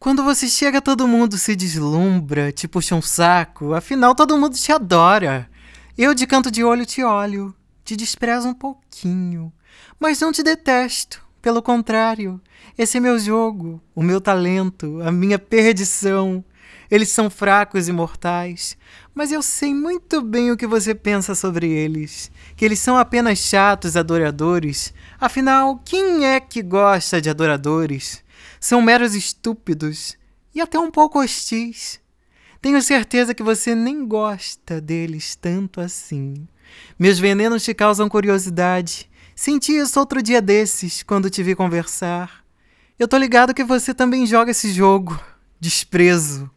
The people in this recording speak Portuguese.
Quando você chega, todo mundo se deslumbra, te puxa um saco, afinal todo mundo te adora. Eu de canto de olho te olho, te desprezo um pouquinho, mas não te detesto, pelo contrário. Esse é meu jogo, o meu talento, a minha perdição. Eles são fracos e mortais, mas eu sei muito bem o que você pensa sobre eles. Que eles são apenas chatos adoradores. Afinal, quem é que gosta de adoradores? São meros estúpidos e até um pouco hostis. Tenho certeza que você nem gosta deles tanto assim. Meus venenos te causam curiosidade. Senti isso outro dia desses, quando te vi conversar. Eu tô ligado que você também joga esse jogo. Desprezo.